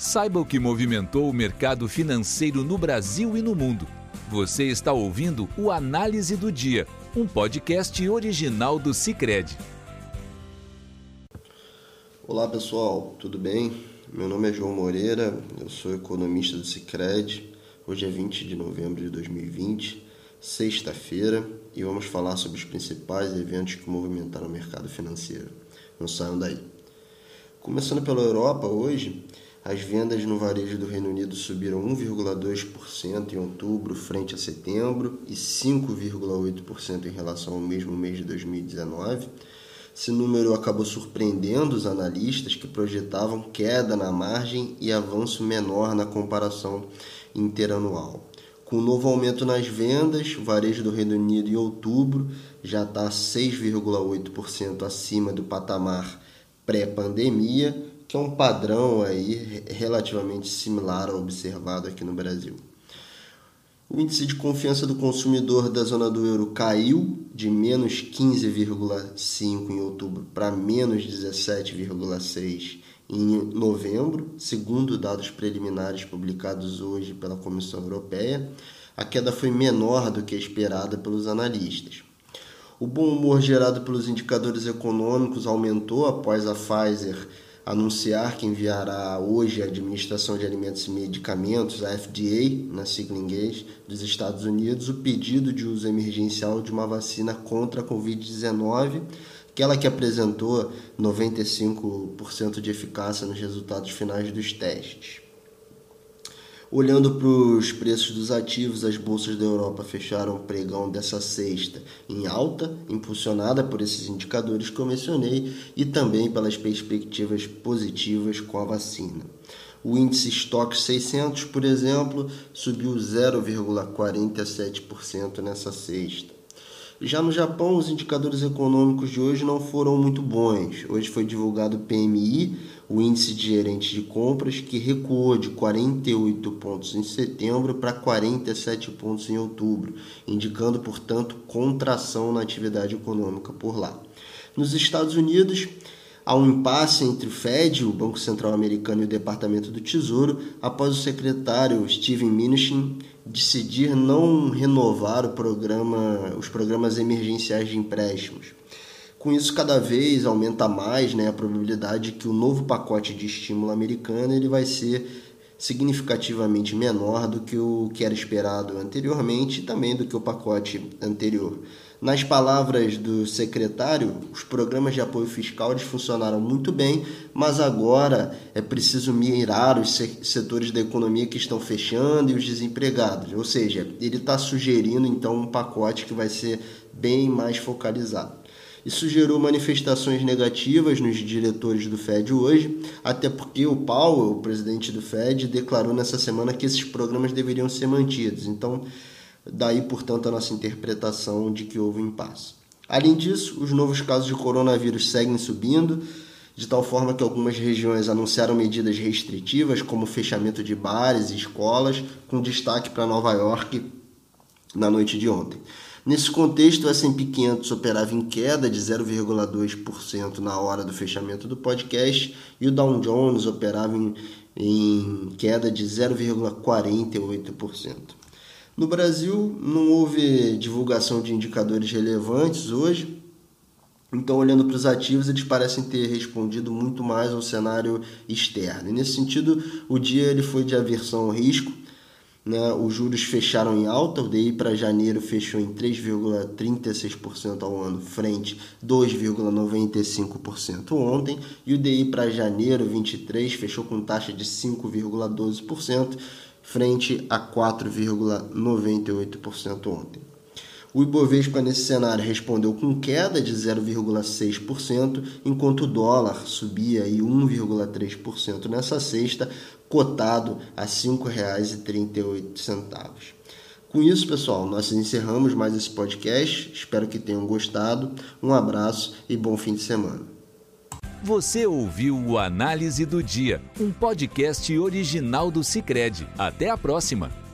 Saiba o que movimentou o mercado financeiro no Brasil e no mundo. Você está ouvindo o Análise do Dia, um podcast original do Cicred. Olá pessoal, tudo bem? Meu nome é João Moreira, eu sou economista do Cicred. Hoje é 20 de novembro de 2020, sexta-feira, e vamos falar sobre os principais eventos que movimentaram o mercado financeiro. Não saiam daí. Começando pela Europa, hoje, as vendas no varejo do Reino Unido subiram 1,2% em outubro frente a setembro e 5,8% em relação ao mesmo mês de 2019. Esse número acabou surpreendendo os analistas que projetavam queda na margem e avanço menor na comparação interanual. Com o novo aumento nas vendas, o varejo do Reino Unido em outubro já está 6,8% acima do patamar pré-pandemia que é um padrão aí relativamente similar ao observado aqui no Brasil. O índice de confiança do consumidor da zona do euro caiu de menos 15,5 em outubro para menos 17,6 em novembro, segundo dados preliminares publicados hoje pela Comissão Europeia. A queda foi menor do que esperada pelos analistas. O bom humor gerado pelos indicadores econômicos aumentou após a Pfizer anunciar que enviará hoje à Administração de Alimentos e Medicamentos, a FDA, na sigla inglês, dos Estados Unidos, o pedido de uso emergencial de uma vacina contra a Covid-19, aquela que apresentou 95% de eficácia nos resultados finais dos testes. Olhando para os preços dos ativos, as bolsas da Europa fecharam o pregão dessa sexta em alta, impulsionada por esses indicadores que eu mencionei e também pelas perspectivas positivas com a vacina. O índice Stock 600, por exemplo, subiu 0,47% nessa sexta. Já no Japão, os indicadores econômicos de hoje não foram muito bons. Hoje foi divulgado o PMI, o índice de gerente de compras, que recuou de 48 pontos em setembro para 47 pontos em outubro, indicando, portanto, contração na atividade econômica por lá. Nos Estados Unidos, há um impasse entre o Fed, o Banco Central Americano e o Departamento do Tesouro, após o secretário Steven Mnuchin decidir não renovar programa, os programas emergenciais de empréstimos. Com isso, cada vez aumenta mais né, a probabilidade que o novo pacote de estímulo americano ele vai ser significativamente menor do que o que era esperado anteriormente e também do que o pacote anterior. Nas palavras do secretário, os programas de apoio fiscal funcionaram muito bem, mas agora é preciso mirar os setores da economia que estão fechando e os desempregados. Ou seja, ele está sugerindo então um pacote que vai ser bem mais focalizado. Isso gerou manifestações negativas nos diretores do Fed hoje, até porque o Powell, o presidente do Fed, declarou nessa semana que esses programas deveriam ser mantidos. Então, daí, portanto, a nossa interpretação de que houve um impasse. Além disso, os novos casos de coronavírus seguem subindo, de tal forma que algumas regiões anunciaram medidas restritivas, como fechamento de bares e escolas, com destaque para Nova York na noite de ontem. Nesse contexto, o S&P 500 operava em queda de 0,2% na hora do fechamento do podcast e o Dow Jones operava em, em queda de 0,48%. No Brasil, não houve divulgação de indicadores relevantes hoje, então, olhando para os ativos, eles parecem ter respondido muito mais ao cenário externo. E nesse sentido, o dia ele foi de aversão ao risco, né? Os juros fecharam em alta, o DI para janeiro fechou em 3,36% ao ano, frente 2,95% ontem, e o DI para janeiro 23 fechou com taxa de 5,12%, frente a 4,98% ontem. O Ibovespa nesse cenário respondeu com queda de 0,6%, enquanto o dólar subia 1,3% nessa sexta, cotado a R$ 5,38. Com isso, pessoal, nós encerramos mais esse podcast. Espero que tenham gostado. Um abraço e bom fim de semana. Você ouviu o Análise do Dia, um podcast original do Cicred. Até a próxima!